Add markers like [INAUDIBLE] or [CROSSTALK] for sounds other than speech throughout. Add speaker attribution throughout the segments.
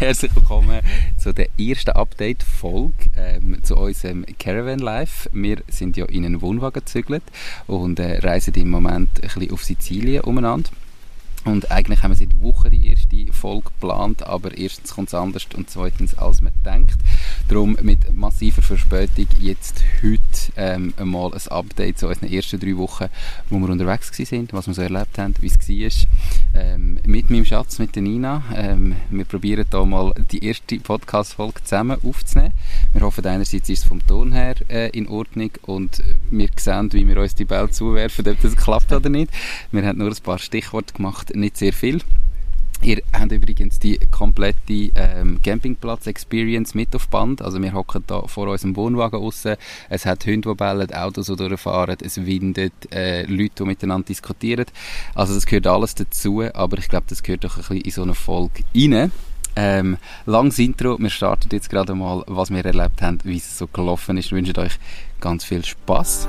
Speaker 1: [LAUGHS] herzlich willkommen zu der ersten Update-Folge ähm, zu unserem Caravan Life. Wir sind ja in einen Wohnwagen gezügelt und äh, reisen im Moment ein bisschen auf Sizilien umeinander. Und eigentlich haben wir seit Wochen die erste Folge geplant, aber erstens kommt es anders und zweitens als man denkt. Darum mit massiver Verspätung jetzt heute ähm, einmal ein Update zu unseren ersten drei Wochen, wo wir unterwegs waren, was wir so erlebt haben, wie es war. Ähm, mit meinem Schatz, mit der Nina. Ähm, wir probieren hier mal die erste Podcast-Folge zusammen aufzunehmen. Wir hoffen einerseits ist es vom Ton her äh, in Ordnung und wir sehen, wie wir uns die Bälle zuwerfen, ob das klappt oder nicht. Wir haben nur ein paar Stichworte gemacht nicht sehr viel. Ihr habt übrigens die komplette ähm, Campingplatz-Experience mit auf Band. Also wir hocken da vor unserem Wohnwagen raus. Es hat Hunde, die bellen, Autos, die durchfahren, es windet, äh, Leute, die miteinander diskutieren. Also das gehört alles dazu, aber ich glaube, das gehört doch ein bisschen in so eine Folge rein. Ähm, langes Intro, wir starten jetzt gerade mal, was wir erlebt haben, wie es so gelaufen ist. Ich wünsche euch ganz viel Spaß.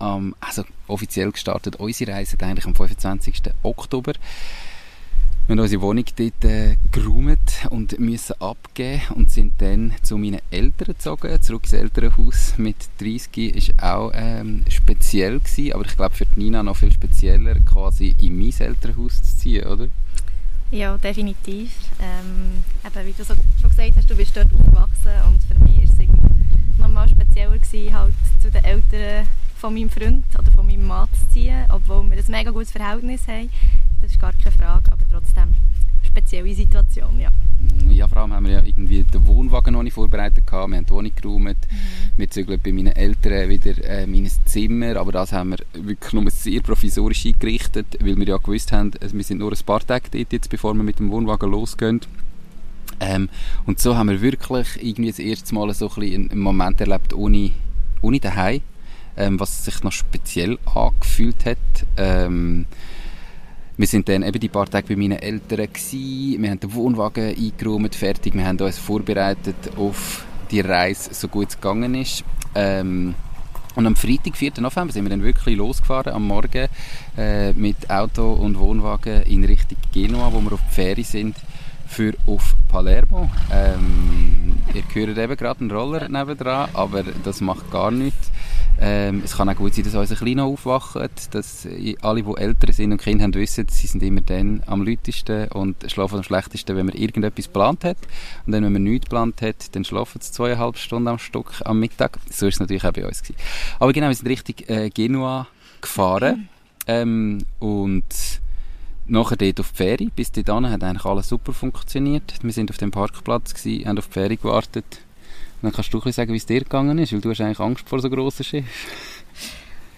Speaker 1: ähm, also offiziell gestartet unsere Reise eigentlich am 25. Oktober. Wir haben unsere Wohnung dort äh, geräumt und müssen abgeben und sind dann zu meinen Eltern gezogen, zurück ins Elternhaus. Mit 30 war auch ähm, speziell, gewesen, aber ich glaube für Nina noch viel spezieller, quasi in mein Elternhaus zu ziehen, oder?
Speaker 2: Ja, definitiv. Ähm, eben, wie du so schon gesagt hast, du bist dort aufgewachsen und für mich war es nochmal spezieller, gewesen, halt zu den Eltern von meinem Freund oder von meinem Mann zu ziehen, obwohl wir ein mega gutes Verhältnis haben. Das ist gar keine Frage, aber trotzdem eine spezielle Situation, ja.
Speaker 1: Ja, vor allem haben wir ja irgendwie den Wohnwagen noch nicht vorbereitet gehabt, wir haben die Wohnung geräumt, mhm. wir zügeln bei meinen Eltern wieder äh, mein Zimmer, aber das haben wir wirklich nur sehr provisorisch eingerichtet, weil wir ja gewusst haben, wir sind nur ein paar Tage dort jetzt, bevor wir mit dem Wohnwagen losgehen. Ähm, und so haben wir wirklich irgendwie das erste Mal so ein einen Moment erlebt ohne, ohne daheim ähm, was sich noch speziell angefühlt hat. Ähm, wir sind dann eben die paar Tage bei meinen Eltern gewesen. Wir haben den Wohnwagen eingeräumt, fertig. Wir haben uns vorbereitet auf die Reise, so gut es gegangen ist. Ähm, und am Freitag, 4. November, sind wir dann wirklich losgefahren am Morgen äh, mit Auto und Wohnwagen in Richtung Genua, wo wir auf die Fähre sind, für auf Palermo. Ähm, ihr hört eben gerade einen Roller nebendran, aber das macht gar nichts. Ähm, es kann auch gut sein, dass unser Kleiner aufwacht, dass alle, die älter sind und Kinder haben, wissen, sie sind immer dann am lautesten und schlafen am schlechtesten, wenn man irgendetwas geplant hat. Und dann, wenn man nichts geplant hat, dann schlafen sie zweieinhalb Stunden am Stück am Mittag. So ist es natürlich auch bei uns gewesen. Aber genau, wir sind richtig äh, Genua gefahren ähm, und nachher dort auf die Ferie. Bis dahin hat eigentlich alles super funktioniert. Wir sind auf dem Parkplatz gewesen, haben auf die Ferie gewartet dann kannst du sagen, wie es dir gegangen ist, weil du hast eigentlich Angst vor so grossen Schiffen.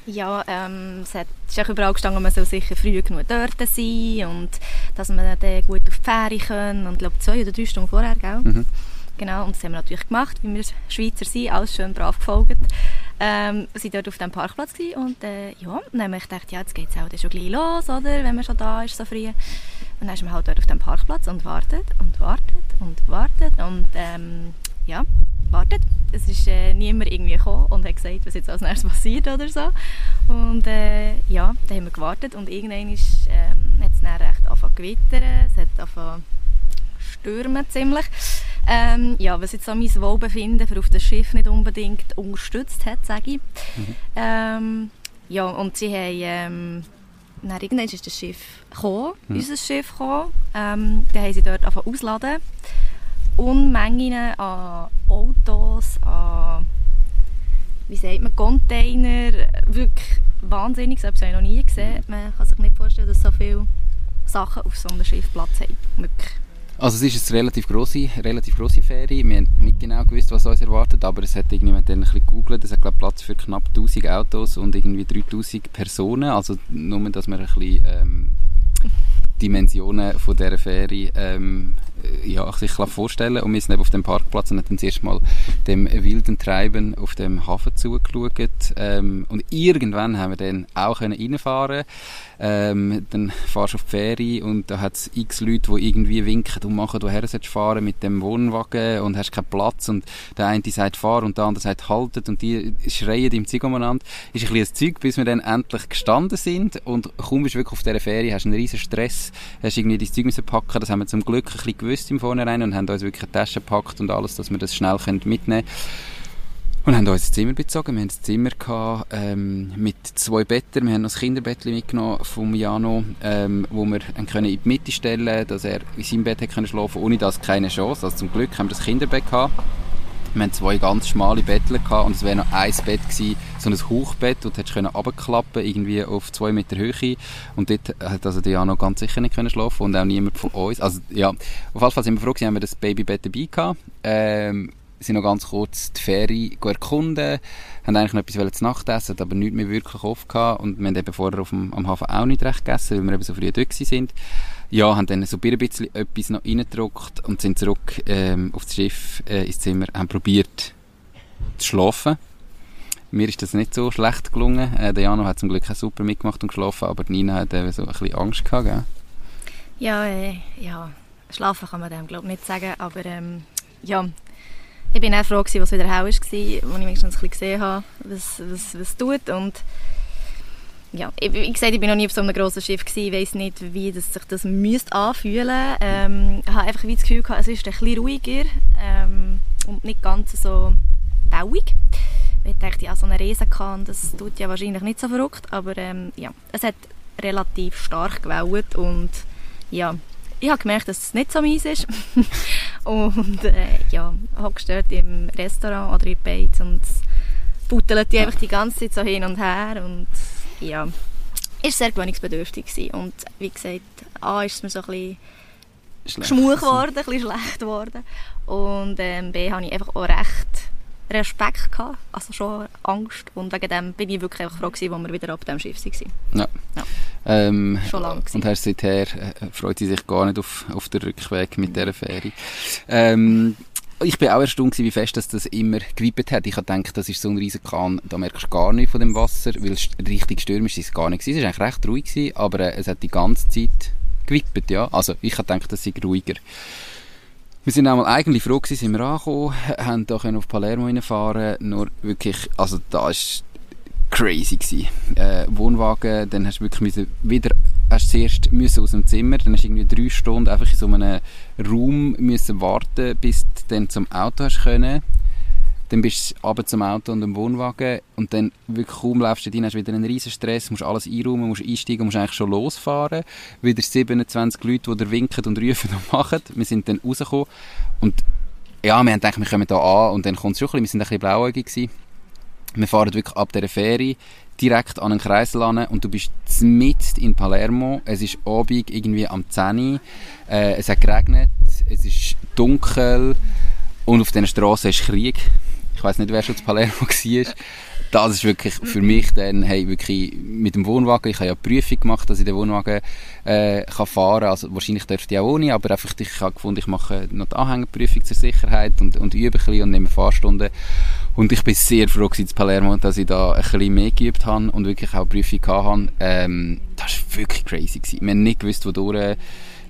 Speaker 2: Ja, ähm, es, hat, ist auch überall gestanden, man soll sicher früh genug dort sein und dass man dann gut auf die Fähre können und ich glaube zwei oder drei Stunden vorher, gell? Mhm. Genau, und das haben wir natürlich gemacht, wie wir Schweizer sind, alles schön brav gefolgt. Ähm, wir waren dort auf dem Parkplatz und äh, ja, dann haben wir gedacht, ja, jetzt geht es auch schon gleich los, oder, wenn man schon da ist, so früh. Und dann ist man halt dort auf dem Parkplatz und wartet und wartet und wartet und ähm, ja, wartet. Es ist äh, niemand irgendwie gekommen und hat gesagt, was jetzt als nächstes passiert oder so. Und äh, ja, dann haben wir gewartet und irgendwann ist, ähm, hat es dann recht angefangen zu gewittern, es hat angefangen stürmen ziemlich. Ähm, ja, was jetzt so mein Wohlbefinden für auf das Schiff nicht unbedingt unterstützt hat, sage ich. Mhm. Ähm, ja, und sie haben ähm, dann irgendwann ist das Schiff gekommen, hm. unser Schiff gekommen. Ähm, dann haben sie dort angefangen ausladen. Unmengen an Autos, an wie sagt man, Container, wirklich wahnsinnig, das habe ich noch nie gesehen. Man kann sich nicht vorstellen, dass so viele Sachen auf so einem Schiff Platz haben. Wirklich.
Speaker 1: Also es ist eine relativ grosse, relativ grosse Ferie. Wir haben nicht genau gewusst, was uns erwartet, aber es hat irgendjemand dann ein bisschen gegoogelt. Es hat glaube Platz für knapp 1000 Autos und irgendwie 3000 Personen. Also nur, dass man ein bisschen ähm, Dimensionen von dieser Ferie ähm, ja, sich vorstellen Und wir sind eben auf dem Parkplatz und haben dann zuerst mal dem wilden Treiben auf dem Hafen zugeschaut. Ähm, und irgendwann haben wir dann auch reinfahren. Ähm, Dann fahrst du auf die Ferie und da hat es x Leute, die irgendwie winken und machen, woher sollst du fahren mit dem Wohnwagen und hast keinen Platz. Und der eine sagt fahr und der andere sagt haltet. Und die schreien im Zeug umeinander. Ist ein bisschen ein Zeug, bis wir dann endlich gestanden sind. Und du wirklich auf dieser Ferie, hast einen riesen Stress, hast irgendwie dein Zeug packen, das haben wir zum Glück ein bisschen gewusst im Vornherein und haben uns wirklich eine Tasche gepackt und alles, dass wir das schnell mitnehmen können. Und haben uns ein Zimmer bezogen. Wir hatten ein Zimmer gehabt, ähm, mit zwei Betten. Wir haben noch ein Kinderbettchen mitgenommen vom Jano, ähm, wo wir können in die Mitte stellen dass er in seinem Bett schlafen ohne das keine Chance. Also zum Glück haben wir das Kinderbett gehabt. Wir hatten zwei ganz schmale gehabt und es wäre noch ein Bett gewesen, so ein Hochbett und hättest runterklappen, irgendwie auf zwei Meter Höhe und dort hat also die Jano ganz sicher nicht können schlafen und auch niemand von uns. Also ja, auf jeden Fall sind wir froh gewesen, haben wir das Babybett dabei gehabt. Ähm, sind noch ganz kurz die Ferie erkunden, haben eigentlich noch etwas zu Nacht essen, aber nichts mehr wirklich oft gehabt und wir haben eben vorher auf dem, am Hafen auch nicht recht gegessen, weil wir eben so früh dort sind. Ja, haben dann so ein bisschen etwas noch reingedruckt und sind zurück ähm, auf das Schiff äh, ins Zimmer, haben probiert zu schlafen. Mir ist das nicht so schlecht gelungen. Äh, der Jano hat zum Glück auch super mitgemacht und geschlafen, aber Nina hat eben so ein bisschen Angst gehabt, gell?
Speaker 2: Ja, äh, ja, schlafen kann man dem glaube ich nicht sagen, aber ähm, ja, ich bin auch froh, als es wieder hell war, als ich wenigstens ein bisschen gesehen habe, was, was, was es tut. Und ja, ich, wie gesagt, ich bin noch nie auf so einem grossen Schiff gewesen. Ich weiß nicht, wie das sich das müsste anfühlen. Ähm, ich habe einfach das Gefühl gehabt, es ist ein bisschen ruhiger ähm, und nicht ganz so bauig. Ich dachte, ja, so eine Riesenkahn, das tut ja wahrscheinlich nicht so verrückt, aber ähm, ja, es hat relativ stark gewellt und ja, ich habe gemerkt, dass es nicht so meins ist. [LAUGHS] und äh, ja, hockst dort im Restaurant oder in Beiz und buttelt die einfach die ganze Zeit so hin und her und ja, ist sehr gewöhnungsbedürftig gewesen. Und wie gesagt, A ist es mir so ein bisschen schmuch geworden, ein bisschen schlecht geworden und ähm, B habe ich einfach auch recht Respekt gehabt, also schon Angst und wegen dem bin ich wirklich einfach froh gewesen, als wir wieder ab dem Schiff waren.
Speaker 1: Ja. ja. Ähm, schon lange Und hast seither äh, freut sie sich gar nicht auf, auf den Rückweg mit dieser Fähre. Ähm, ich bin auch erstaunt wie fest dass das immer gewippt hat. Ich habe gedacht, das ist so ein riesiger Kahn, da merkst du gar nichts von dem Wasser, weil es richtig stürmisch ist es gar nicht. Es war eigentlich recht ruhig, gewesen, aber äh, es hat die ganze Zeit gewippt, ja. Also ich habe gedacht, das sei ruhiger. Wir sind einmal eigentlich froh gewesen, sind wir angekommen, haben da auf Palermo reinfahren, nur wirklich, also da ist crazy gewesen. Äh, Wohnwagen, dann hast du wirklich wieder, hast zuerst müssen aus dem Zimmer, dann hast du irgendwie drei Stunden einfach in so einem Raum müssen warten, bis du dann zum Auto hast können dann bist du aber zum Auto und dem Wohnwagen und dann wirklich kaum läufst du rein, hast wieder einen riesen Stress, musst alles einräumen, musst einsteigen, musst eigentlich schon losfahren. Wieder 27 Leute, die dir winken und rufen und machen. Wir sind dann rausgekommen und ja, wir haben gedacht, wir kommen hier an und dann kommt es schon ein bisschen, wir sind ein bisschen blauäugig gewesen. Wir fahren wirklich ab dieser Ferie direkt an einen Kreisel an und du bist mitten in Palermo. Es ist Abend irgendwie am 10 äh, es hat geregnet, es ist dunkel und auf diesen Straßen ist Krieg ich weiß nicht, wer schon zu Palermo [LAUGHS] war. Das ist wirklich für mich dann, hey, wirklich mit dem Wohnwagen, ich habe ja eine Prüfung gemacht, dass ich den Wohnwagen äh, kann fahren kann, also wahrscheinlich dürfte ich auch ohne, aber einfach, ich habe gefunden, ich mache noch die Anhängerprüfung zur Sicherheit und, und übe ein bisschen und nehme Fahrstunden und ich bin sehr froh in Palermo, dass ich da ein bisschen mehr geübt habe und wirklich auch Prüfung hatte. Ähm, das war wirklich crazy gewesen. Wir haben nicht gewusst, wodurch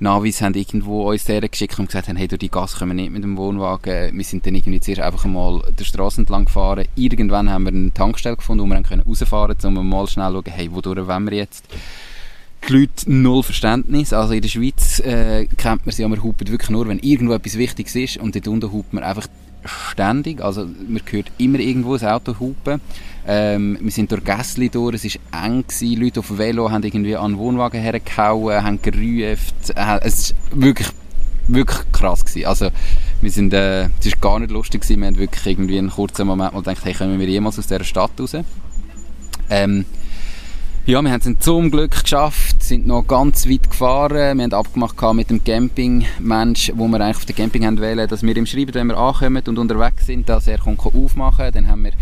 Speaker 1: Navis haben irgendwo uns der geschickt und gesagt haben, hey, durch die Gas können wir nicht mit dem Wohnwagen. Wir sind dann irgendwie zuerst einfach mal der Straße entlang gefahren. Irgendwann haben wir eine Tankstelle gefunden, wo wir dann können rausfahren können, um mal schnell zu schauen, hey, wodurch wollen wir jetzt? die Leute null Verständnis. Also in der Schweiz äh, kennt man sie, ja, man hupt wirklich nur, wenn irgendwo etwas Wichtiges ist und dort unten hupt man einfach ständig, also man hört immer irgendwo ein Auto hupen. Ähm, wir sind durch Gässli durch, es war eng, gewesen. Leute auf dem Velo haben irgendwie an den Wohnwagen hergehauen, haben gerufen. Äh, es war wirklich, wirklich krass. Gewesen. Also, wir sind, äh, es war gar nicht lustig, gewesen. wir haben wirklich irgendwie einen kurzen Moment mal gedacht, hey, kommen wir jemals aus dieser Stadt raus? Ähm, ja, wir haben es zum Glück geschafft, sind noch ganz weit gefahren. Wir haben abgemacht mit dem Campingmensch, wo wir eigentlich auf den Camping haben wollen, dass wir ihm schreiben, wenn wir ankommen und unterwegs sind, dass er kommt aufmachen Dann haben wir,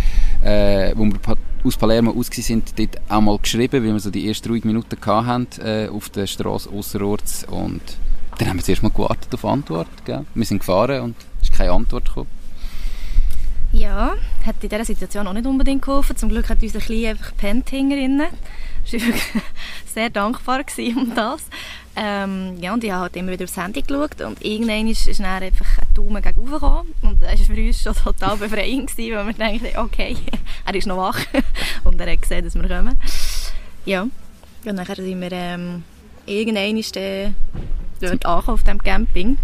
Speaker 1: äh, wo wir aus Palermo aus sind, dort auch mal geschrieben, weil wir so die ersten ruhigen Minuten hatten, äh, auf der Straße ausserorts. Und dann haben wir zuerst mal gewartet auf Antwort. Gell? Wir sind gefahren und es ist keine Antwort gekommen.
Speaker 2: Ja, hat in dieser Situation auch nicht unbedingt geholfen. Zum Glück hat unser Klein einfach gepennt hinten ich war [LAUGHS] sehr dankbar um das. Ähm, ja, und ich habe halt immer wieder aufs Handy geschaut und irgendwann ist, ist dann einfach ein Daumen gegen und das war für uns schon total befreiend, weil wir dachten, okay, [LAUGHS] er ist noch wach [LAUGHS] und er hat gesehen, dass wir kommen. Ja, und dann sind wir ähm, irgendwann dort angekommen, auf dem Camping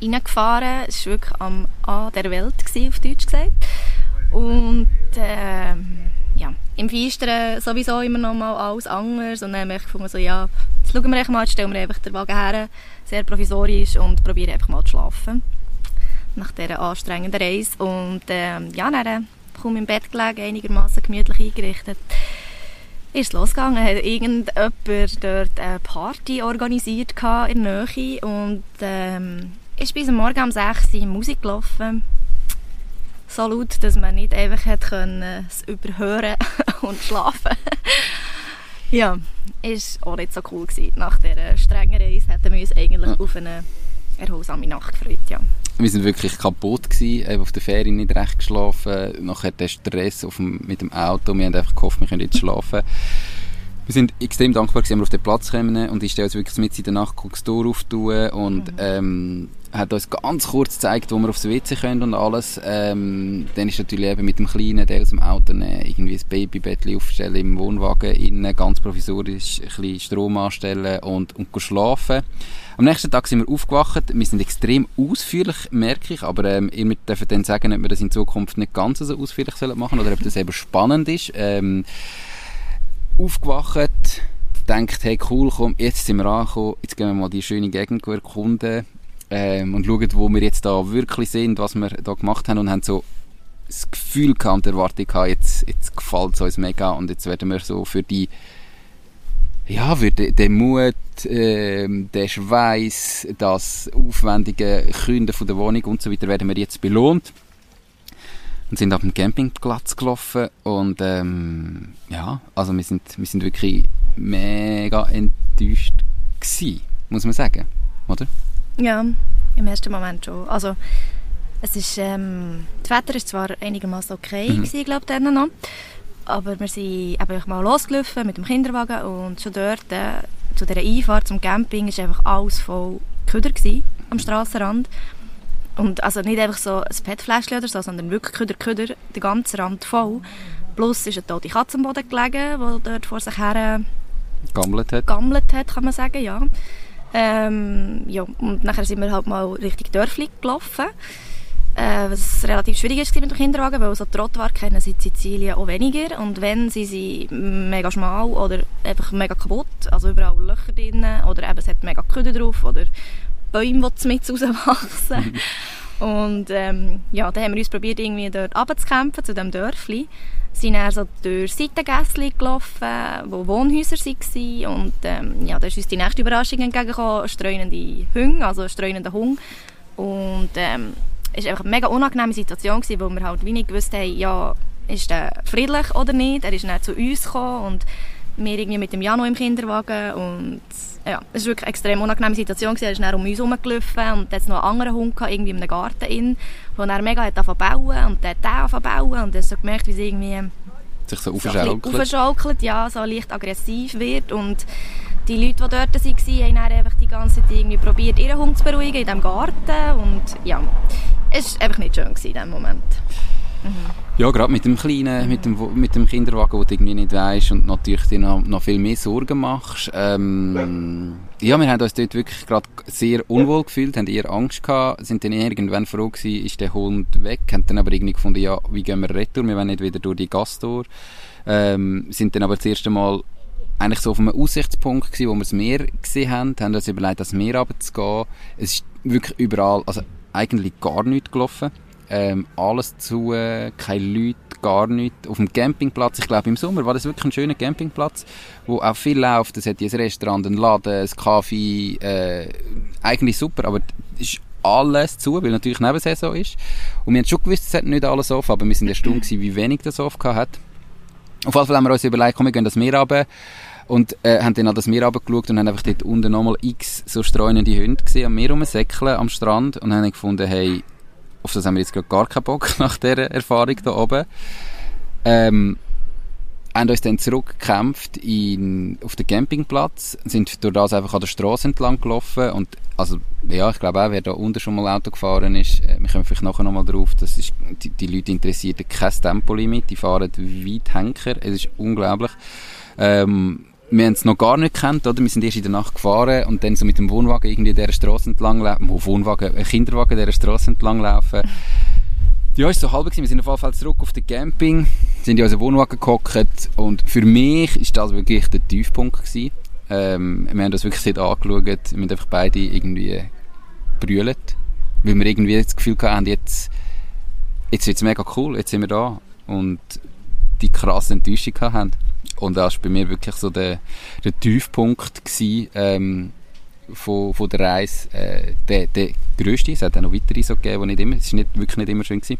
Speaker 2: reingefahren. Es war wirklich am A der Welt, gewesen, auf Deutsch gesagt. Und ähm, ja, im Feistern sowieso immer noch mal alles anders. Und dann habe ich gefunden, so, ja, jetzt schauen wir mal, jetzt stellen wir einfach den Wagen her, sehr provisorisch und probieren einfach mal zu schlafen. Nach dieser anstrengenden Reise. Und ähm, ja, dann kaum im Bett gelegen, einigermaßen gemütlich eingerichtet. Ist losgegangen, hat irgendjemand dort eine Party organisiert in der Nähe? Und ähm, ist bis Morgen um 6 Uhr Musik gelaufen so laut, dass man nicht einfach hat können, es überhören [LAUGHS] und schlafen. ja, ist auch nicht so cool gewesen. Nach dieser strengen Reise hätten wir uns eigentlich ja. auf eine erholsame Nacht gefreut, ja.
Speaker 1: Wir sind wirklich kaputt gewesen, auf der Fähre nicht recht geschlafen, nachher der Stress auf dem, mit dem Auto, wir haben einfach gehofft, wir können jetzt schlafen. Wir sind extrem dankbar, dass wir auf den Platz kommen und ich stelle uns wirklich mit in der Nacht das Tor auftun und mhm. ähm, hat uns ganz kurz gezeigt, wo wir aufs WC können und alles. Ähm, dann ist natürlich eben mit dem Kleinen, der aus dem Auto nehmen, irgendwie ein Babybett aufstellen im Wohnwagen, innen ganz provisorisch ein bisschen Strom anstellen und, und schlafen. Am nächsten Tag sind wir aufgewacht. Wir sind extrem ausführlich, merke ich, aber ähm, ihr dürft dann sagen, ob wir das in Zukunft nicht ganz so ausführlich machen sollen oder ob das eben spannend ist. Ähm, aufgewacht, denkt, hey cool, komm, jetzt sind wir angekommen, jetzt gehen wir mal die schöne Gegend erkunden ähm, und schauen, wo wir jetzt da wirklich sind, was wir da gemacht haben und haben so das Gefühl gehabt und die Erwartung gehabt, jetzt, jetzt gefällt es uns mega und jetzt werden wir so für die ja, für den, den Mut, äh, den Schweiß, das aufwendige Künden von der Wohnung und so weiter werden wir jetzt belohnt und sind auf dem Campingplatz gelaufen und ähm, ja, also wir sind, wir sind wirklich mega enttäuscht gewesen, muss man sagen, oder?
Speaker 2: Ja, im ersten Moment schon. Also es ist, ähm, das Wetter ist zwar einigermaßen okay mhm. gewesen, glaube ich, noch, aber wir sind eben mal losgelaufen mit dem Kinderwagen und schon dort äh, zu dieser Einfahrt zum Camping ist einfach alles voll Köder gewesen, am Strassenrand und also nicht einfach so ein PET-Fläschchen oder so, sondern wirklich Köder, Köder, der ganze Rand voll. Plus ist eine tote Katze am Boden gelegen, die dort vor sich her
Speaker 1: gammelt hat.
Speaker 2: gammelt hat, kann man sagen, ja. Ähm, ja, und nachher sind wir halt mal Richtung Dörfli gelaufen. Äh, was relativ schwierig ist mit dem Kinderwagen, weil so Trottoir kennen sie in Sizilien auch weniger. Und wenn, sie sind mega schmal oder einfach mega kaputt. Also überall Löcher drin oder eben es hat mega Kühe drauf oder Bäume, die mit [LAUGHS] rauswachsen. Und ähm, ja, dann haben wir uns probiert, irgendwie dort runterzukämpfen, zu diesem Dörfli. Sind dann so durch Seitengässchen gelaufen, wo Wohnhäuser waren. Und ähm, ja, da ist uns die nächste Überraschung entgegengekommen, streunende Hunde, also streunende Hund. Und ähm, es war einfach eine mega unangenehme Situation, gewesen, weil wir halt wenig gewusst haben, ja, ist der friedlich oder nicht. Er ist dann zu uns gekommen und wir irgendwie mit dem Jano im Kinderwagen und ja, es war wirklich eine extrem unangenehme Situation. Er ist dann um uns herumgelaufen und dann noch einen anderen Hund gehabt, irgendwie in einem Garten, in, wo er mega hat bauen und dann hat er angefangen bauen und dann hast so gemerkt, wie sie irgendwie
Speaker 1: sich so aufschaukelt.
Speaker 2: So aufschaukelt, ja, so leicht aggressiv wird und die Leute, die dort waren, haben einfach die ganze Zeit irgendwie probiert, ihren Hund zu beruhigen in diesem Garten und ja, es war einfach nicht schön in diesem Moment.
Speaker 1: Ja, gerade mit dem kleinen, mit dem, mit dem Kinderwagen, wo du irgendwie nicht weißt und natürlich dir noch, noch viel mehr Sorgen machst. Ähm, ja, wir haben uns dort wirklich gerade sehr unwohl gefühlt, haben eher Angst gehabt, sind dann irgendwann froh gewesen, ist der Hund weg, haben dann aber irgendwie gefunden, ja, wie gehen wir retour, wir wollen nicht wieder durch die Gastor. Ähm, sind dann aber das erste Mal eigentlich so auf einem Aussichtspunkt gewesen, wo wir das Meer gesehen haben, haben uns überlegt, das Meer runterzugehen. Es ist wirklich überall, also eigentlich gar nichts gelaufen. Ähm, alles zu, äh, keine Leute, gar nichts. Auf dem Campingplatz, ich glaube im Sommer war das wirklich ein schöner Campingplatz, wo auch viel läuft. Es hat ein Restaurant, ein Laden, ein Kaffee, äh, eigentlich super, aber es ist alles zu, weil natürlich Nebensaison ist. Und wir haben schon gewusst, es hat nicht alles offen, aber wir sind erstaunt gewesen, wie wenig das offen hat. Auf jeden Fall haben wir uns überlegt, komm, wir gehen das Meer runter und äh, haben dann an das Meer runtergeschaut und haben einfach dort unten nochmal x so streunende Hunde gesehen am Meer rumsäckeln, am Strand und haben gefunden, hey, auf das haben wir jetzt gerade gar keinen Bock [LAUGHS] nach dieser Erfahrung da oben. Ähm, haben uns dann zurückgekämpft in, auf den Campingplatz, sind durch das einfach an der Straße entlang gelaufen und also ja, ich glaube auch, wer da unten schon mal Auto gefahren ist, äh, wir kommen vielleicht nachher nochmal drauf, das ist, die, die Leute interessiert kein Tempolimit, die fahren weit Henker, es ist unglaublich. Ähm, wir haben es noch gar nicht gekannt, oder? Wir sind erst in der Nacht gefahren und dann so mit dem Wohnwagen irgendwie dieser Straße entlang laufen, Wohnwagen, ein Kinderwagen dieser Straße entlang laufen. Ja, ist so halb gewesen. Wir sind auf jeden Fall zurück auf den Camping, sind in unseren Wohnwagen gehockt und für mich ist das wirklich der Tiefpunkt gewesen. Ähm, wir haben das wirklich nicht angeschaut, wir haben einfach beide irgendwie brüllt, weil wir irgendwie das Gefühl hatten, jetzt, jetzt wird es mega cool, jetzt sind wir da und die krasse Enttäuschung haben. Und das war bei mir wirklich so der, der Tiefpunkt gewesen, ähm, von, von der Reise, äh, der, der grösste. Es hat auch noch weitere so gegeben, die nicht immer, es ist nicht, wirklich nicht immer schön gewesen.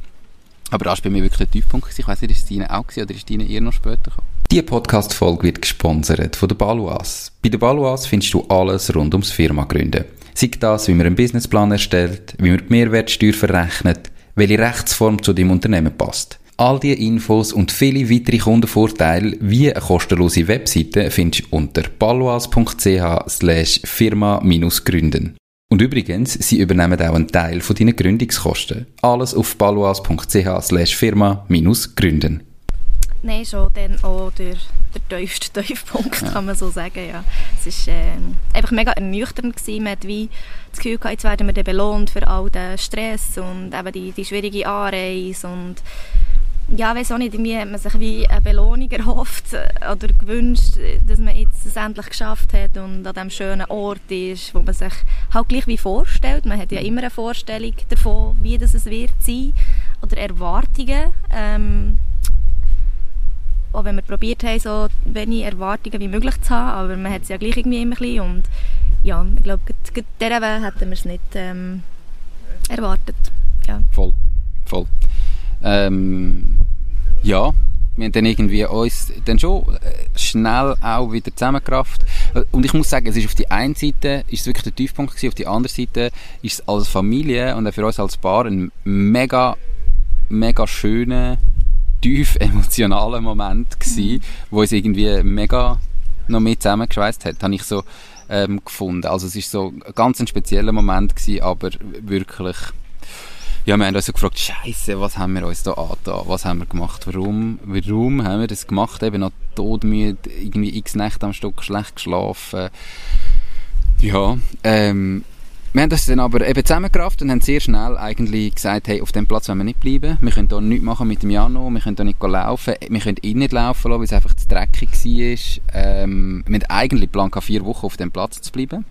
Speaker 1: Aber das war bei mir wirklich der Tiefpunkt gewesen. Ich weiss nicht, ist es Ihnen auch gewesen, oder ist es eher noch später gekommen?
Speaker 3: Die Podcast-Folge wird gesponsert von der Baluas. Bei der Baluas findest du alles rund ums Firma gründen. Sei das, wie man einen Businessplan erstellt, wie man die Mehrwertsteuer verrechnet, welche Rechtsform zu deinem Unternehmen passt. All diese Infos und viele weitere Kundenvorteile wie eine kostenlose Webseite findest du unter paloas.ch slash firma-gründen. Und übrigens, sie übernehmen auch einen Teil von deinen Gründungskosten. Alles auf paloas.ch slash firma-gründen.
Speaker 2: Nein, schon dann auch der, der tiefste Tiefpunkt, ja. kann man so sagen. Ja. Es war äh, einfach mega ernüchternd. Gewesen. Man hat wie das Gefühl gehabt, jetzt werden wir dann belohnt für all den Stress und eben die, die schwierige Anreise und ja, weiß auch nicht, irgendwie hat man sich wie eine Belohnung erhofft äh, oder gewünscht, dass man jetzt es endlich geschafft hat und an diesem schönen Ort ist, wo man sich halt gleich wie vorstellt. Man hat ja immer eine Vorstellung davon, wie das es wird sein oder Erwartungen. Ähm, auch wenn wir probiert haben, so wenig Erwartungen wie möglich zu haben, aber man hat es ja gleich irgendwie immer ein bisschen und ja, ich glaube, dieser Weg hätten wir es nicht ähm, erwartet. Ja.
Speaker 1: Voll, voll. Ähm, ja, wir haben dann irgendwie uns dann schon äh, schnell auch wieder zusammengerafft. Und ich muss sagen, es ist auf die einen Seite ist es wirklich der Tiefpunkt gewesen, auf die andere Seite ist es als Familie und auch für uns als Paar ein mega, mega schöner, tief [LAUGHS] emotionaler Moment gewesen, mhm. wo es irgendwie mega noch mehr zusammengeschweißt hat, habe ich so ähm, gefunden. Also es ist so ein ganz ein spezieller Moment gewesen, aber wirklich ja, wir haben uns so gefragt, Scheiße, was haben wir uns da angetan? Was haben wir gemacht? Warum? Warum haben wir das gemacht? Eben noch todmüde, irgendwie x Nächte am Stück schlecht geschlafen. Ja, ähm, wir haben das dann aber eben zusammengerafft und haben sehr schnell eigentlich gesagt, hey, auf dem Platz wollen wir nicht bleiben. Wir können hier nichts machen mit dem Jano, wir können hier nicht laufen, wir können ihn nicht laufen lassen, weil es einfach zu dreckig war. Ähm, wir haben eigentlich Plan vier Wochen auf dem Platz zu bleiben.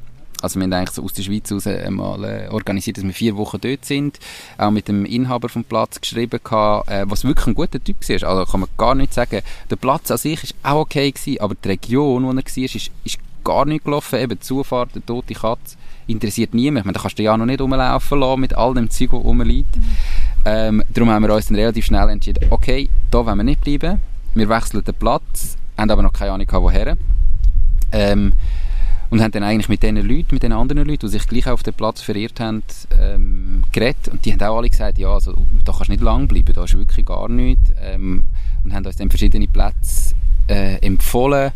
Speaker 1: Also wir haben eigentlich so aus der Schweiz heraus einmal äh, organisiert, dass wir vier Wochen dort sind. Auch mit dem Inhaber vom Platz geschrieben gehabt, äh, was wirklich ein guter Typ war. Also kann man gar nicht sagen. Der Platz an sich ist auch okay gewesen, aber die Region, wo er war, ist, ist gar nicht gelaufen. Eben die Zufahrt, der tote Katze, interessiert niemand. Ich meine, da kannst du ja noch nicht rumlaufen lassen mit all dem Zeug, das rumliegt. Mhm. Ähm, darum haben wir uns dann relativ schnell entschieden, okay, da wollen wir nicht bleiben. Wir wechseln den Platz, haben aber noch keine Ahnung, woher. Ähm, und haben dann eigentlich mit diesen Leuten, mit den anderen Leuten, die sich gleich auf den Platz verirrt haben, ähm, geredet. Und die haben auch alle gesagt, ja, also, da kannst du nicht lang bleiben, da ist wirklich gar nichts. Ähm, und haben uns dann verschiedene Plätze äh, empfohlen.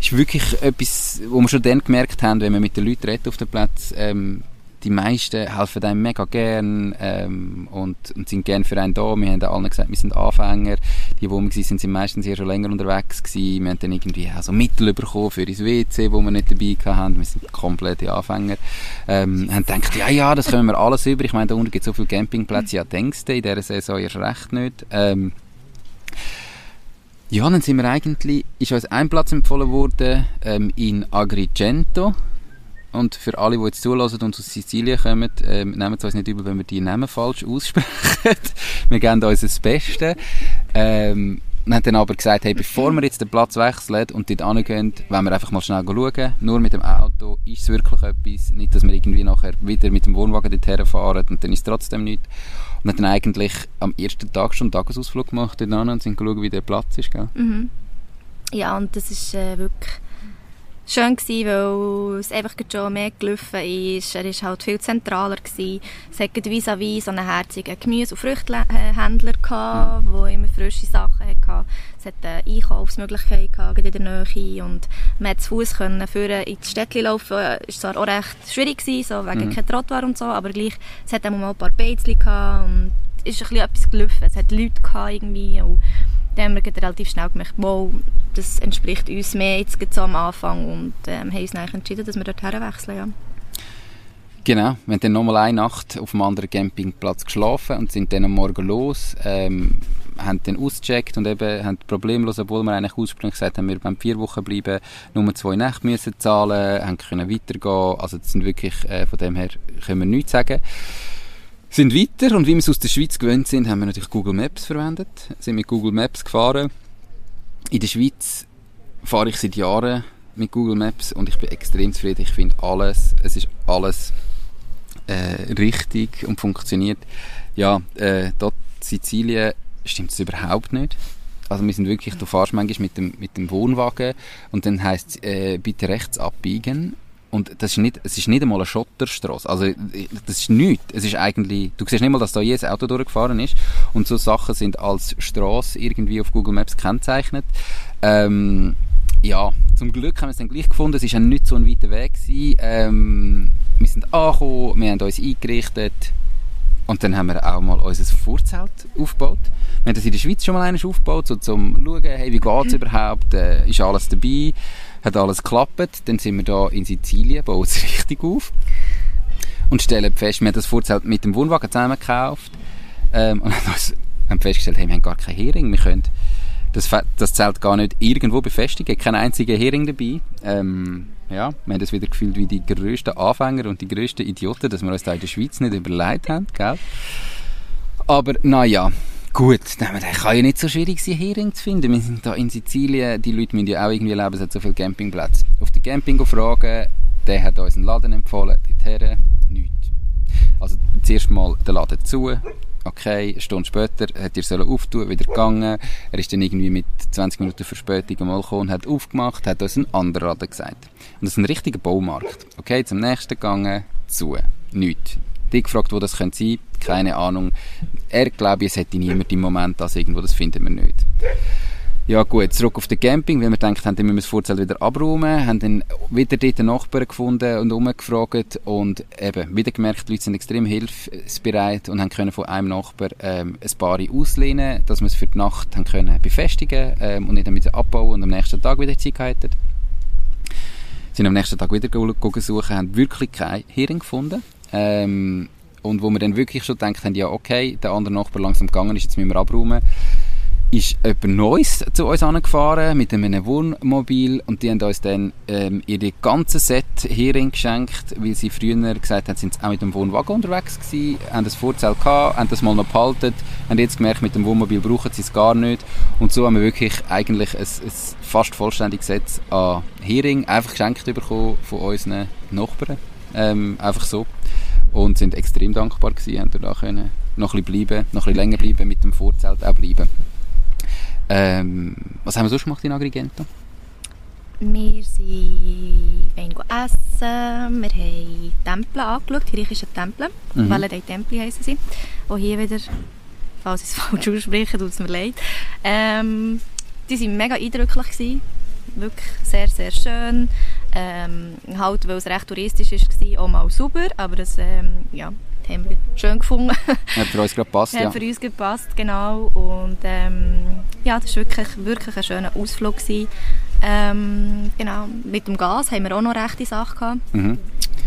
Speaker 1: ist wirklich etwas, wo wir schon dann gemerkt haben, wenn wir mit den Leuten reden auf den Platz, ähm, die meisten helfen einem mega gern ähm, und, und sind gern für einen da. Wir haben allen gesagt, wir sind Anfänger. Die, wo wir waren, sind meistens eher schon länger unterwegs gewesen. Wir haben dann irgendwie auch so Mittel bekommen für das WC, wo wir nicht dabei hatten. Wir sind komplette Anfänger. Ähm, haben gedacht, ja, ja, das können wir alles über. Ich meine, da unten gibt es so viele Campingplätze. Ja, denkst du, in dieser Saison erst recht nicht. Ähm, ja, dann sind wir eigentlich, ist uns ein Platz empfohlen worden ähm, in Agrigento. Und für alle, die jetzt zulassen und aus Sizilien kommen, ähm, nehmen es uns nicht übel, wenn wir die Namen falsch aussprechen. [LAUGHS] wir geben uns das Beste. Ähm, wir haben dann aber gesagt, hey, bevor wir jetzt den Platz wechseln und dort hingehen, wollen wir einfach mal schnell schauen. Nur mit dem Auto ist es wirklich etwas. Nicht, dass wir irgendwie nachher wieder mit dem Wohnwagen dorthin fahren und dann ist es trotzdem nichts. Und haben dann eigentlich am ersten Tag schon einen Tagesausflug gemacht dort und sind geschaut, wie der Platz ist. Gell?
Speaker 2: Mhm. Ja, und das ist äh, wirklich schön gewesen, weil es einfach schon mehr gelaufen ist. Er war halt viel zentraler. Gewesen. Es hatte vis-à-vis so einen herzigen Gemüse- und Früchthändler, der mhm. immer frische Sachen hatte. Es hatte eine Einkaufsmöglichkeit in der Nähe und man konnte zu Fuß führen in die Städte laufen. Es war zwar auch recht schwierig, gewesen, so wegen mhm. kein Trottoir und so, aber gleich, es hatte auch mal ein paar Beizchen und es ist ein bisschen etwas gelaufen. Es hat Leute gehabt irgendwie und dann haben wir relativ schnell gemerkt, wow, das entspricht uns mehr jetzt am Anfang und ähm, haben uns eigentlich entschieden, dass wir dort wechseln. Ja.
Speaker 1: Genau, wir haben dann nochmal eine Nacht auf einem anderen Campingplatz geschlafen und sind dann am Morgen los, ähm, haben dann ausgecheckt und eben haben problemlos, obwohl wir eigentlich ursprünglich gesagt haben, wir wollen vier Wochen bleiben, nur zwei Nächte müssen zahlen, haben können weitergehen, also das sind wirklich, äh, von dem her können wir nichts sagen sind weiter und wie wir es aus der Schweiz gewöhnt sind, haben wir natürlich Google Maps verwendet, sind mit Google Maps gefahren. In der Schweiz fahre ich seit Jahren mit Google Maps und ich bin extrem zufrieden. Ich finde alles, es ist alles äh, richtig und funktioniert. Ja, äh, dort Sizilien stimmt es überhaupt nicht. Also wir sind wirklich, du fährst manchmal mit dem, mit dem Wohnwagen und dann heisst es, äh, bitte rechts abbiegen und das ist nicht, es ist nicht einmal eine Schotterstraße. Also, das ist nichts. Es ist eigentlich, du siehst nicht mal, dass da jedes Auto durchgefahren ist. Und so Sachen sind als Straße irgendwie auf Google Maps gekennzeichnet. Ähm, ja, zum Glück haben wir es dann gleich gefunden. Es war nicht so ein weiter Weg. Ähm, wir sind angekommen, wir haben uns eingerichtet. Und dann haben wir auch mal unser Vorzelt aufgebaut. Wir haben das in der Schweiz schon mal aufgebaut, so zum schauen, hey, wie geht's überhaupt, äh, ist alles dabei hat alles geklappt. Dann sind wir da in Sizilien, bauen es [LAUGHS] richtig auf und stellen fest, wir haben das Vorzelt mit dem Wohnwagen zusammen gekauft ähm, und haben festgestellt, hey, wir haben gar keinen Hering, wir können das, das Zelt gar nicht irgendwo befestigen, kein einziger Hering dabei. Ähm, ja, wir haben das wieder gefühlt wie die grössten Anfänger und die grössten Idioten, dass wir uns da in der Schweiz nicht überlegt haben, gell? Aber naja, Gut, dann kann ja nicht so schwierig sein, Hering zu finden. Wir sind hier in Sizilien, die Leute müssen ja auch irgendwie leben, es hat so viele Campingplätze. Auf den Camping fragen, der hat uns einen Laden empfohlen, dorthin, nichts. Also zuerst mal den Laden zu, okay, eine Stunde später hat er sollen auftun, wieder gegangen. Er ist dann irgendwie mit 20 Minuten Verspätung am Balkon, hat aufgemacht, hat uns einen anderen Laden gesagt. Und das ist ein richtiger Baumarkt. Okay, zum nächsten gegangen, zu, nichts die gefragt, wo das könnte sein keine Ahnung. Er glaube, es hätte niemand im Moment das irgendwo, das finden wir nicht. Ja gut, zurück auf den Camping, weil wir gedacht haben, dann müssen wir das Vorzelt wieder abräumen, haben dann wieder dort einen Nachbarn gefunden und umgefragt und eben wieder gemerkt, die Leute sind extrem hilfsbereit und haben können von einem Nachbar ähm, ein paar auslehnen, dass wir es für die Nacht haben können befestigen ähm, und nicht damit abbauen und am nächsten Tag wieder Zeit hatten. Sind am nächsten Tag wieder suchen, haben wirklich keinen Hering gefunden. Ähm, und wo wir dann wirklich schon gedacht haben, ja okay, der andere Nachbar langsam gegangen ist, jetzt müssen wir abräumen, ist jemand Neues zu uns angefahren mit einem Wohnmobil und die haben uns dann ähm, ihre ganze Set Hering geschenkt, weil sie früher gesagt haben, sind sie auch mit dem Wohnwagen unterwegs gewesen, haben das Vorzelt gehabt, haben das mal noch behalten, haben jetzt gemerkt, mit dem Wohnmobil brauchen sie es gar nicht. Und so haben wir wirklich eigentlich ein, ein fast vollständiges Set an Hering einfach geschenkt bekommen von unseren Nachbarn, ähm, einfach so und sind extrem dankbar gewesen, haben da können noch ein bisschen bleiben, noch ein bisschen länger bleiben, mit dem Vorzelt auch bleiben. Ähm, was haben wir sonst gemacht in Agrigento?
Speaker 2: Wir sind essen, wir haben Tempel angeschaut, griechische Tempel, mhm. Valedei Templi heissen sie. Auch hier wieder, falls ich es [LAUGHS] falsch ausspreche, tut es mir leid. Ähm, die waren mega eindrücklich, gewesen. Wirklich sehr, sehr schön. Ähm, halt, weil es recht touristisch war, auch mal sauber, aber das ähm, ja, haben wir schön gefunden. [LAUGHS]
Speaker 1: Hat für uns gepasst, [LAUGHS] ja.
Speaker 2: Hat für uns gepasst, genau. Und ähm, ja, das war wirklich, wirklich ein schöner Ausflug. Ähm, genau, mit dem Gas haben wir auch noch rechte Sachen gehabt. Mhm.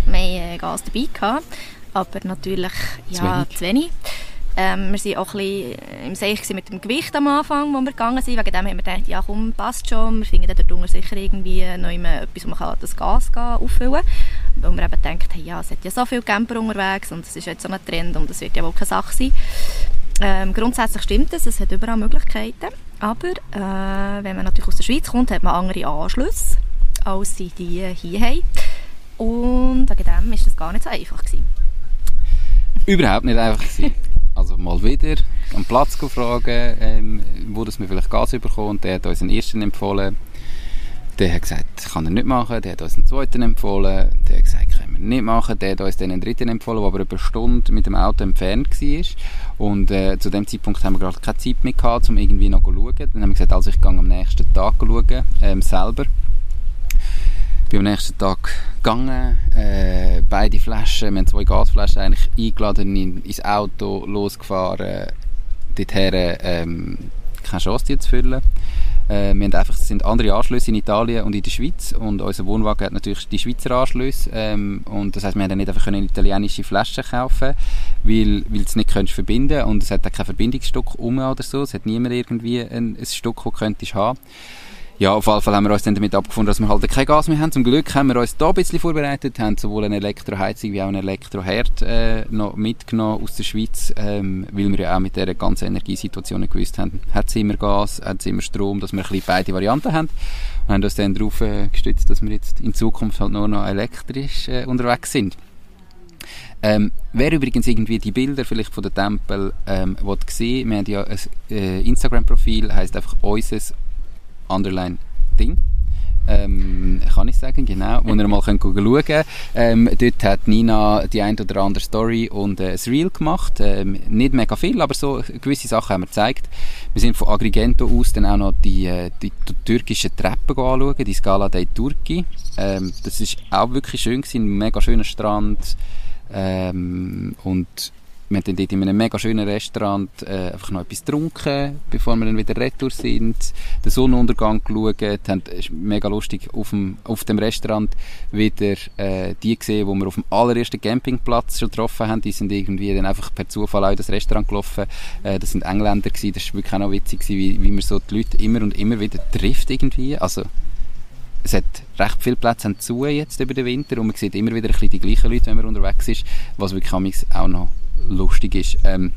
Speaker 2: Wir hatten äh, Gas dabei, gehabt, aber natürlich ja, zu wenig. Zu wenig. Ähm, wir waren auch ein bisschen im Seich mit dem Gewicht am Anfang, wo wir gegangen sind. Wegen dem haben wir gedacht, ja komm, passt schon. Wir finden dort drunter sicher irgendwie noch etwas, wo man das Gas auffüllen kann. Weil wir eben gedacht haben, ja, es hat ja so viele Camper unterwegs und es ist jetzt so ein Trend und es wird ja wohl keine Sache sein. Ähm, grundsätzlich stimmt es, es hat überall Möglichkeiten. Aber äh, wenn man natürlich aus der Schweiz kommt, hat man andere Anschlüsse, als sie die hier haben. Und wegen dem war das gar nicht so einfach. Gewesen.
Speaker 1: Überhaupt nicht einfach. Gewesen. [LAUGHS] Also mal wieder am Platz fragen, ähm, wo das wir vielleicht Gas bekommen. Der hat uns einen ersten empfohlen. Der hat gesagt, kann er nicht machen. Der hat uns einen zweiten empfohlen. Der hat gesagt, können wir nicht machen. Der hat uns dann einen dritten empfohlen, der aber über eine Stunde mit dem Auto entfernt war. Und äh, zu dem Zeitpunkt haben wir gerade keine Zeit mehr gehabt, um irgendwie noch zu schauen. Dann haben wir gesagt, also ich gehe am nächsten Tag schauen, ähm, selber bin am nächsten Tag gegangen, äh, beide Flaschen, wir haben zwei Gasflaschen eigentlich eingeladen in, ins Auto, losgefahren, dorthin ähm, keine Chance die zu füllen. Äh, wir haben einfach, es sind andere Anschlüsse in Italien und in der Schweiz und unser Wohnwagen hat natürlich die Schweizer Anschlüsse ähm, und das heißt, wir haben nicht einfach eine italienische Flasche kaufen, weil, weil es nicht könntest verbinden und es hat auch kein Verbindungsstück um oder so, es hat niemand irgendwie ein, ein Stück, das könntest haben ja, auf jeden Fall haben wir uns dann damit abgefunden, dass wir halt kein Gas mehr haben. Zum Glück haben wir uns da ein bisschen vorbereitet, haben sowohl eine Elektroheizung wie auch einen Elektroherd äh, noch mitgenommen aus der Schweiz, ähm, weil wir ja auch mit dieser ganzen Energiesituation nicht gewusst haben, hat es immer Gas, hat es immer Strom, dass wir ein bisschen beide Varianten haben. Und haben uns dann darauf äh, gestützt, dass wir jetzt in Zukunft halt nur noch elektrisch äh, unterwegs sind. Ähm, wer übrigens irgendwie die Bilder vielleicht von den Tempel ähm, sehen wir haben ja ein äh, Instagram-Profil, heißt einfach unseres Underline Ding. Ähm, kann ich sagen, genau, wo ihr mal könnt schauen könnt. Ähm, dort hat Nina die ein oder andere Story und äh, ein Reel gemacht. Ähm, nicht mega viel, aber so gewisse Sachen haben wir gezeigt. Wir sind von Agrigento aus dann auch noch die, äh, die, die türkischen Treppen anschauen, die Scala dei Turchi. Ähm, das ist auch wirklich schön gewesen, mega schöner Strand ähm, und wir haben dort in einem mega schönen Restaurant äh, einfach noch etwas getrunken, bevor wir dann wieder retour sind, den Sonnenuntergang geschaut, haben, ist mega lustig, auf dem, auf dem Restaurant wieder äh, die gesehen, die wir auf dem allerersten Campingplatz schon getroffen haben, die sind irgendwie dann einfach per Zufall auch in das Restaurant gelaufen, äh, das sind Engländer gewesen, das war wirklich auch noch witzig gewesen, wie, wie man so die Leute immer und immer wieder trifft irgendwie, also es hat recht viele Plätze zu jetzt über den Winter und man sieht immer wieder ein bisschen die gleichen Leute, wenn man unterwegs ist, was wirklich auch noch lustig ist. Ähm,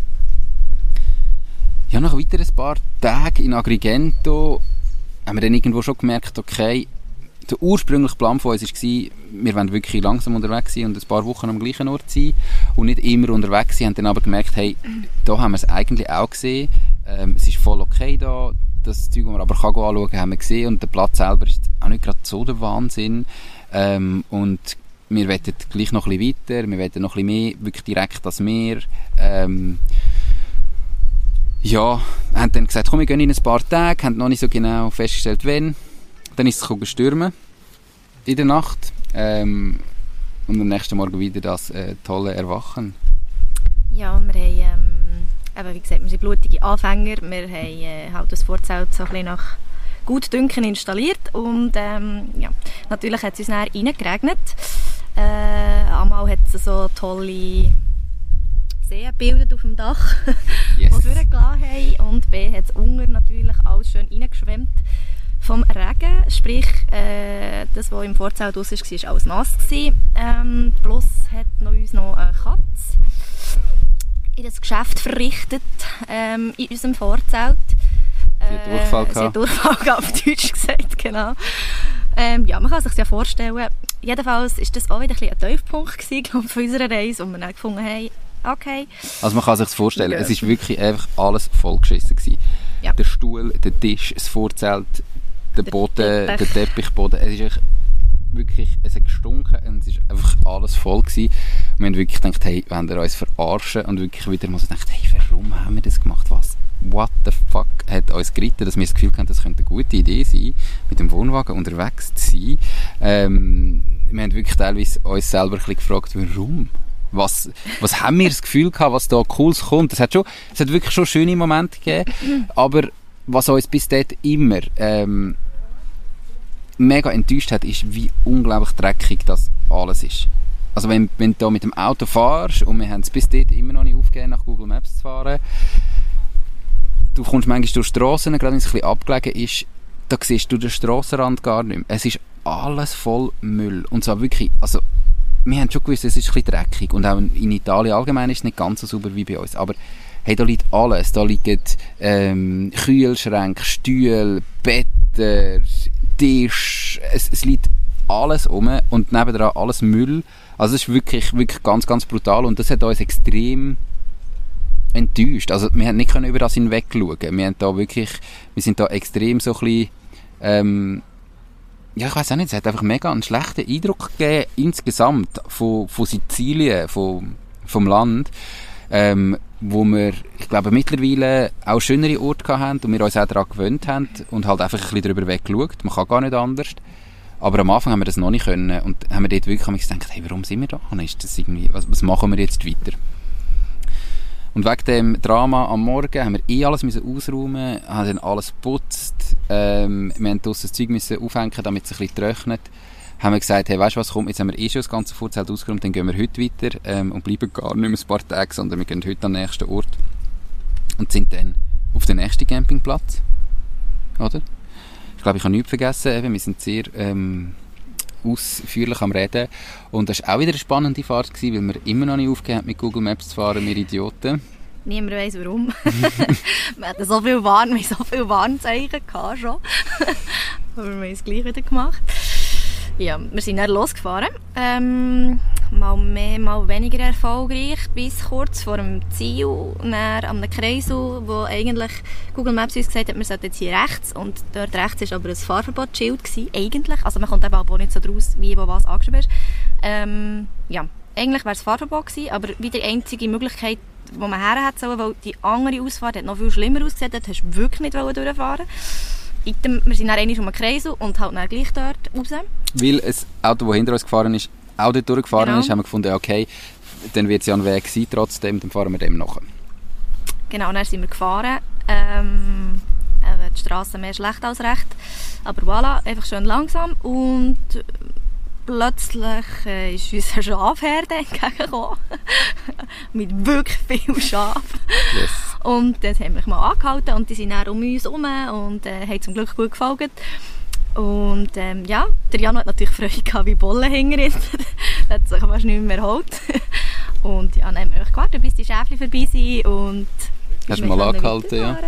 Speaker 1: ja, nach weiteren paar Tagen in Agrigento haben wir dann irgendwo schon gemerkt, okay, der ursprüngliche Plan von uns war, wir wollen wirklich langsam unterwegs sein und ein paar Wochen am gleichen Ort sein und nicht immer unterwegs sein. Haben dann aber gemerkt, hey, da haben wir es eigentlich auch gesehen. Ähm, es ist voll okay da. Das Zeug, das man aber kann anschauen kann, haben wir gesehen und der Platz selber ist auch nicht gerade so der Wahnsinn. Ähm, und wir wollen gleich noch bisschen weiter, wir wollen noch bisschen mehr, wirklich direkt das Meer. Ähm, ja, haben dann gesagt, komm, wir gehen in ein paar Tage, haben noch nicht so genau festgestellt, wann. Dann ist es stürmen in der Nacht ähm, und am nächsten Morgen wieder das äh, tolle Erwachen.
Speaker 2: Ja, wir haben, ähm, wie gesagt, wir sind blutige Anfänger, wir haben äh, halt das Vorzelt so ein nach Gutdünken installiert und ähm, ja, natürlich hat es uns dann reingeregnet. Äh, einmal hat es so tolle Seen gebildet auf dem Dach, [LAUGHS] yes. die durchgelassen haben. Und B hat es unten natürlich alles schön reingeschwemmt vom Regen. Sprich, äh, das, was im Vorzelt raus war, war alles nass. Ähm, plus hat noch uns noch eine Katze in das Geschäft verrichtet ähm, in unserem Vorzelt.
Speaker 1: Sie hat Durchfall
Speaker 2: äh, Sie hat Durchfall auf Deutsch gesagt, genau. Ähm, ja, man kann sich ja vorstellen, jedenfalls war das auch wieder ein, ein Tiefpunkt gewesen, [LAUGHS] glaub, von unserer Reise, und wir dann gefunden haben, okay.
Speaker 1: Also man kann sich vorstellen, ja. es war wirklich einfach alles vollgeschissen gewesen. Ja. Der Stuhl, der Tisch, das Vorzelt, der, der Boden, Teppich. der Teppichboden, es ist wirklich, es hat gestunken und es ist einfach alles voll gewesen. wir haben wirklich gedacht, hey, wenn wir uns verarschen und wirklich wieder mal so gedacht, hey, warum haben wir das gemacht? Was? What the fuck hat uns geritten, dass wir das Gefühl hatten, das könnte eine gute Idee sein, mit dem Wohnwagen unterwegs zu sein. Ähm, wir haben wirklich teilweise uns selber ein bisschen gefragt, warum? Was, was haben wir das Gefühl gehabt, was da Cooles kommt? Es hat schon, es hat wirklich schon schöne Momente gegeben, aber was uns bis dort immer ähm, mega enttäuscht hat, ist, wie unglaublich dreckig das alles ist. Also wenn, wenn du da mit dem Auto fahrst und wir haben es bis dort immer noch nicht aufgegeben, nach Google Maps zu fahren, du kommst manchmal durch Straßen, gerade wenn es ein abgelegen ist, da siehst du den Strassenrand gar nicht mehr. Es ist alles voll Müll. Und zwar wirklich, also wir haben schon gewusst, es ist ein bisschen dreckig und auch in Italien allgemein ist es nicht ganz so sauber wie bei uns, aber hey, da liegt alles. Da liegen ähm, Kühlschränke, Stühle, Betten, Tisch, es, es liegt alles um und nebenan alles Müll. Also es ist wirklich, wirklich ganz, ganz brutal und das hat uns extrem enttäuscht. Also wir haben nicht über das hinweg schauen. Wir haben da wirklich, wir sind da extrem so ein bisschen, ähm, ja, ich weiß auch nicht, es hat einfach mega einen schlechten Eindruck gegeben, insgesamt, von, von Sizilien, von, vom Land, ähm, wo wir, ich glaube, mittlerweile auch schönere Orte haben und wir uns auch daran gewöhnt haben und halt einfach ein bisschen darüber weggeschaut. Man kann gar nicht anders. Aber am Anfang haben wir das noch nicht können und haben wir dort wirklich gedacht, hey, warum sind wir da? ist das irgendwie, was, was machen wir jetzt weiter? Und wegen dem Drama am Morgen haben wir eh alles müssen ausräumen, haben dann alles geputzt, ähm, wir haben das Zeug müssen aufhängen, damit es ein bisschen trocknet. Haben wir gesagt, hey, weißt du was, komm, jetzt haben wir eh schon das ganze Vorzelt ausgeräumt, dann gehen wir heute weiter ähm, und bleiben gar nicht mehr ein paar Tage, sondern wir gehen heute an den nächsten Ort und sind dann auf den nächsten Campingplatz, oder? Ich glaube, ich habe nichts vergessen, eben, wir sind sehr ähm, ausführlich am Reden. Und das war auch wieder eine spannende Fahrt, gewesen, weil wir immer noch nicht aufgehört haben, mit Google Maps zu fahren, wir Idioten.
Speaker 2: Niemand weiß warum. [LAUGHS] wir hatten so viele Warn, so viele Warnzeichen schon. [LAUGHS] Aber wir haben es gleich wieder gemacht. Ja, wir sind dann losgefahren. Ähm, mal mehr, mal weniger erfolgreich, bis kurz vor dem Ziel, dann am Kreisel, wo eigentlich Google Maps uns gesagt hat, wir sollten jetzt hier rechts und dort rechts war aber ein Fahrverbotsschild eigentlich, also man kommt eben auch nicht so draus, wie wo was angeschrieben ist. Ähm, ja, eigentlich wäre es Fahrverbot gewesen, aber wie die einzige Möglichkeit, wo man her hat sollen, weil die andere Ausfahrt hat noch viel schlimmer ausgesehen, dort hast du wirklich nicht durchfahren wir sind dann einmal um den Kreisel und halt dann gleich dort raus.
Speaker 1: Weil ein Auto, das hinter uns gefahren ist, auch dort durchgefahren genau. ist, haben wir gefunden, okay, dann wird es ja ein Weg sein trotzdem, dann fahren wir dem nach.
Speaker 2: Genau, dann sind wir gefahren. Ähm, die Straße mehr schlecht als recht. Aber voilà, einfach schön langsam und plötzlich äh, ist unser Schafherde [LAUGHS] entgegengekommen. Mit wirklich viel Schaf. Yes. Und dann haben wir mal angehalten und die sind dann um uns herum und äh, haben zum Glück gut gefolgt. Und ähm, ja, der Jan hat natürlich Freude gehabt wie Bollen hinter [LAUGHS] hat sich fast nicht mehr erholt. Und ja, dann haben wir gewartet, bis die Schäfchen vorbei sind und...
Speaker 1: Hast du mal angehalten, ja?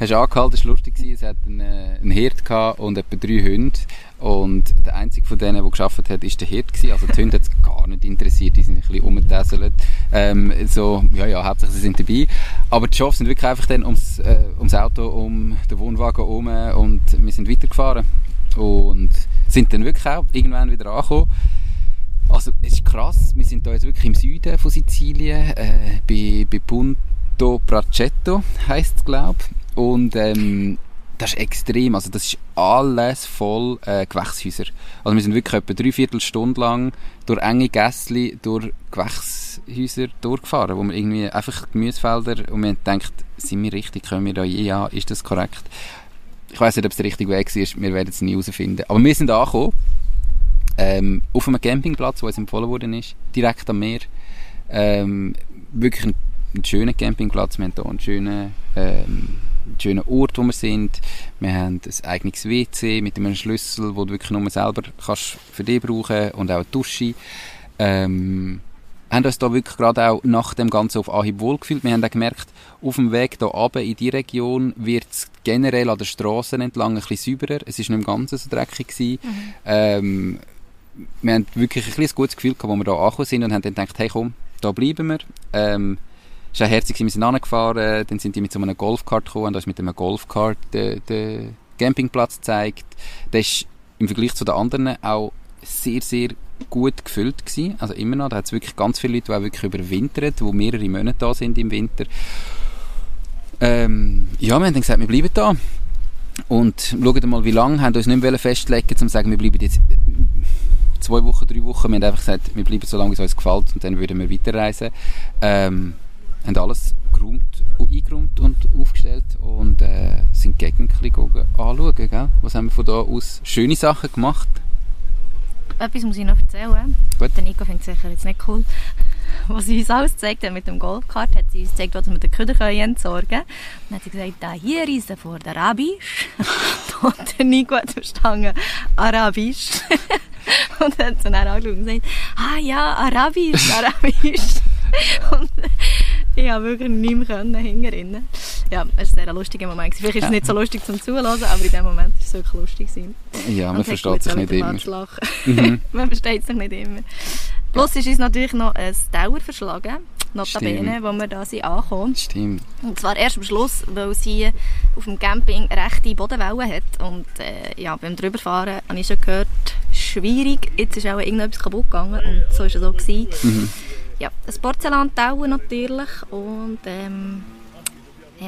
Speaker 1: Hast angehalten, das war lustig, es hat einen, äh, einen Hirt und etwa drei Hunde. Und der einzige von denen, der geschafft hat, ist der Hirt. Also die Hunde hat es gar nicht interessiert, die sind ein bisschen umgetäselt. Ähm, so, ja, ja, hauptsächlich sie sind dabei. Aber die Schafe sind wirklich einfach dann ums, äh, ums Auto, um den Wohnwagen herum und wir sind weitergefahren. Und sind dann wirklich auch irgendwann wieder angekommen. Also, es ist krass, wir sind da jetzt wirklich im Süden von Sizilien, äh, bei, bei Punto Bracetto heisst es, glaube ich. Und, ähm, das ist extrem. Also das ist alles voll äh, Gewächshäuser. Also wir sind wirklich etwa dreiviertel Stunde lang durch enge Gässli, durch Gewächshäuser durchgefahren, wo wir irgendwie einfach Gemüsefelder und wir haben gedacht, sind wir richtig, können wir da, ja, ist das korrekt? Ich weiß nicht, ob es der richtige Weg ist, wir werden es nie herausfinden. Aber wir sind angekommen, ähm, auf einem Campingplatz, der uns empfohlen worden ist, direkt am Meer. Ähm, wirklich ein, ein schöner Campingplatz, wir haben hier einen schönen ähm, schönen Ort, wo wir sind. Wir haben ein eigenes WC mit einem Schlüssel, wo du wirklich nur selber kannst für dich brauchen und auch eine Dusche. Ähm, haben uns da wirklich gerade auch nach dem Ganzen auf Anhieb wohlgefühlt. Wir haben auch gemerkt, auf dem Weg hier runter in die Region wird es generell an den Straßen entlang ein bisschen sauberer. Es war nicht im Ganzen so dreckig. Mhm. Ähm, wir haben wirklich ein, ein gutes Gefühl gehabt, als wir hier angekommen sind und haben dann gedacht, hey komm, da bleiben wir. Ähm, es war herzig, wir sind angefahren, dann sind die mit so einem Golfkart gekommen da ist mit einem Golfkart den, den Campingplatz gezeigt. Das ist im Vergleich zu den anderen auch sehr, sehr gut gefüllt gewesen, also immer noch. Da hat es wirklich ganz viele Leute, die auch wirklich überwintern, die mehrere Monate da sind im Winter. Ähm, ja, wir haben dann gesagt, wir bleiben da. Und schauen mal, wie lange, haben uns nicht mehr festlegen um zu sagen, wir bleiben jetzt zwei Wochen, drei Wochen. Wir haben einfach gesagt, wir bleiben so lange, wie es uns gefällt und dann würden wir weiterreisen. Ähm, haben alles geräumt, eingeräumt und aufgestellt und äh, sind die Gegend anschauen. Gell? Was haben wir von da aus schöne Sachen gemacht?
Speaker 2: Etwas muss ich noch erzählen. Gut. Der Nico findet es sicher jetzt nicht cool. [LAUGHS] Was sie uns alles gezeigt hat mit dem Golfkart, hat sie uns gezeigt, was wir den Köder entsorgen können. Dann hat sie gesagt, da hier ist er vor Arabisch. [LAUGHS] und der Nico hat verstanden, Arabisch. [LAUGHS] und dann hat sie dann angeschaut und gesagt, ah ja, Arabisch, Arabisch. und ich habe wirklich nicht mehr hingerinnen. Ja, es war ein sehr lustiger Moment. Vielleicht ist es nicht so lustig zum Zuhören, aber in dem Moment war es wirklich lustig.
Speaker 1: Ja, man versteht sich nicht immer.
Speaker 2: Mhm. [LAUGHS] man versteht sich nicht immer. Plus ist uns natürlich noch ein Dauer verschlagen. Notabene, wo wir da sind angekommen.
Speaker 1: Stimmt.
Speaker 2: Und zwar erst am Schluss, weil es hier auf dem Camping rechte Bodenwellen hat. Und äh, ja, beim drüberfahren habe ich schon gehört, schwierig. Jetzt ist auch irgendetwas kaputt gegangen und so war es auch. Gewesen. Mhm. Ja, ein Porzellan-Tau natürlich und ähm,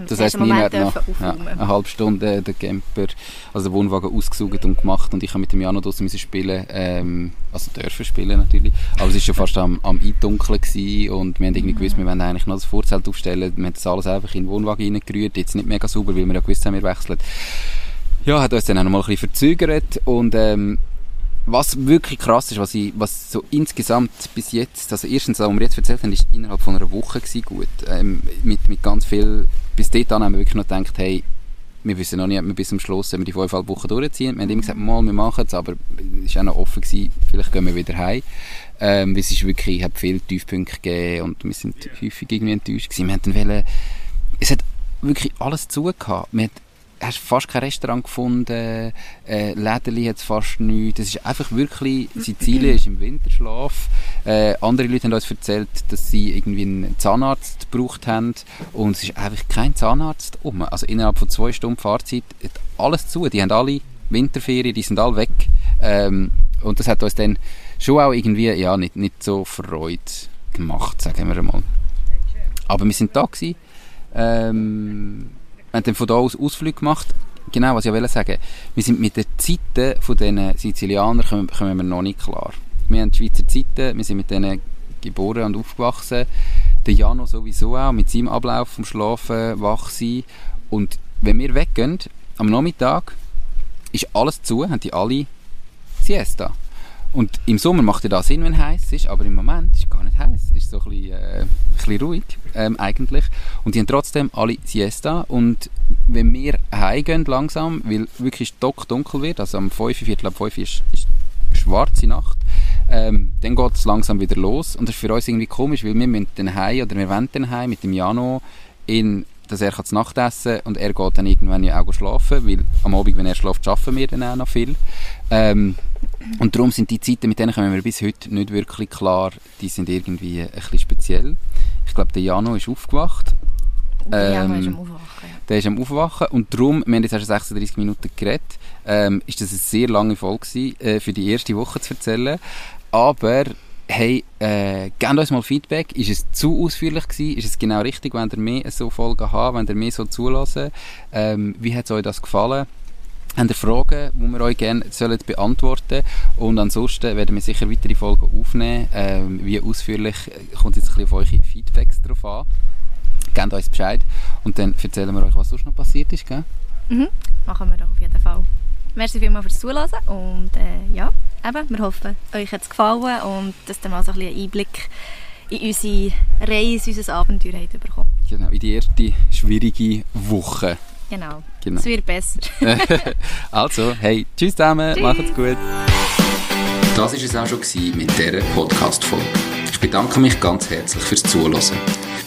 Speaker 1: das heisst, Nina hat nach ja, eine halbe Stunde den Camper, also den Wohnwagen ausgesucht und gemacht und ich habe mit dem Jano draussen spielen, ähm, also dürfen spielen natürlich, aber es war schon fast am, am Eindunkeln gewesen und wir haben irgendwie gewusst, wir wollen eigentlich noch das Vorzelt aufstellen, wir haben das alles einfach in den Wohnwagen reingerührt, jetzt nicht mega sauber, weil wir ja gewusst haben, wir wechseln. Ja, hat uns dann auch noch mal ein bisschen verzögert und ähm, was wirklich krass ist, was, ich, was so insgesamt bis jetzt, also erstens, was wir jetzt erzählt haben, ist innerhalb von einer Woche gewesen, gut. Ähm, mit, mit ganz viel, bis dort haben wir wirklich noch gedacht, hey, wir wissen noch nicht, ob wir bis zum Schluss wenn wir die fünf Wochen durchziehen. Wir haben immer gesagt, mal, wir machen es, aber es war auch noch offen gewesen, vielleicht gehen wir wieder heim. Ähm, es ist wirklich, ich habe viele Tiefpunkte gegeben und wir sind häufig irgendwie enttäuscht gewesen. Wir wollen, es hat wirklich alles zugehört. Wir hat hast fast kein Restaurant gefunden, äh, Läden hat es fast nichts. Das ist einfach wirklich, Sizilien ist im Winterschlaf. Äh, andere Leute haben uns erzählt, dass sie irgendwie einen Zahnarzt gebraucht haben und es ist einfach kein Zahnarzt um. Also innerhalb von zwei Stunden Fahrzeit alles zu. Die haben alle Winterferien, die sind alle weg. Ähm, und das hat uns dann schon auch irgendwie, ja, nicht, nicht so freut gemacht, sagen wir mal. Aber wir sind da gewesen. Ähm, wir haben dann von da aus Ausflüge gemacht. Genau, was ich wollte sagen. Wir sind mit den Zeiten von diesen Sizilianern kommen, kommen wir noch nicht klar. Wir haben die Schweizer Zeiten, wir sind mit denen geboren und aufgewachsen. Der Jano sowieso auch, mit seinem Ablauf vom Schlafen, wach sein. Und wenn wir weggehen, am Nachmittag, ist alles zu, haben die alle Siesta. Und im Sommer macht ja das Sinn, wenn es heiß ist, aber im Moment ist es gar nicht heiß. Es ist so ein bisschen, äh, ein bisschen ruhig, ähm, eigentlich. Und die haben trotzdem alle Siesta. Und wenn wir heimgehen langsam, weil wirklich stock dunkel wird, also am 5, Viertel ab 5 ist, ist schwarze Nacht, ähm, dann geht es langsam wieder los. Und das ist für uns irgendwie komisch, weil wir müssen dann heim, oder wir wollen dann heim mit dem Jano in dass er das Nachtessen und er geht dann irgendwann ja auch schlafen, weil am Abend, wenn er schläft, arbeiten wir dann auch noch viel. Ähm, und darum sind die Zeiten, mit denen kommen wir bis heute nicht wirklich klar, die sind irgendwie ein bisschen speziell. Ich glaube, der Jano ist aufgewacht.
Speaker 2: Der Jano ist ähm, am Aufwachen. Ja.
Speaker 1: Der ist am Aufwachen und darum, wir haben jetzt erst 36 Minuten geredet, ähm, ist das eine sehr lange Folge gewesen, äh, für die erste Woche zu erzählen. Aber hey, äh, gebt uns mal Feedback. Ist es zu ausführlich gewesen? Ist es genau richtig, wenn ihr mehr so Folgen habt, wenn ihr mehr so zulassen? Ähm, wie hat es euch das gefallen? Habt ihr Fragen, die wir euch gerne sollen beantworten Und ansonsten werden wir sicher weitere Folgen aufnehmen. Ähm, wie ausführlich äh, kommt jetzt ein bisschen auf eure Feedbacks drauf an. Gebt uns Bescheid und dann erzählen wir euch, was sonst noch passiert ist, gell?
Speaker 2: Mhm, machen wir doch auf jeden Fall. Merci vielmals fürs Zuhören und äh, ja, eben, wir hoffen, euch hat es gefallen und dass ihr mal so ein bisschen einen Einblick in unsere Reise, in unser Abenteuer habt bekommen.
Speaker 1: Genau, in die erste schwierige Woche.
Speaker 2: Genau, genau. es wird besser. [LAUGHS] [LAUGHS]
Speaker 1: also, hey, tschüss zusammen, tschüss. macht's gut.
Speaker 3: Das war es auch schon mit dieser Podcast-Folge. Ich bedanke mich ganz herzlich fürs Zuhören.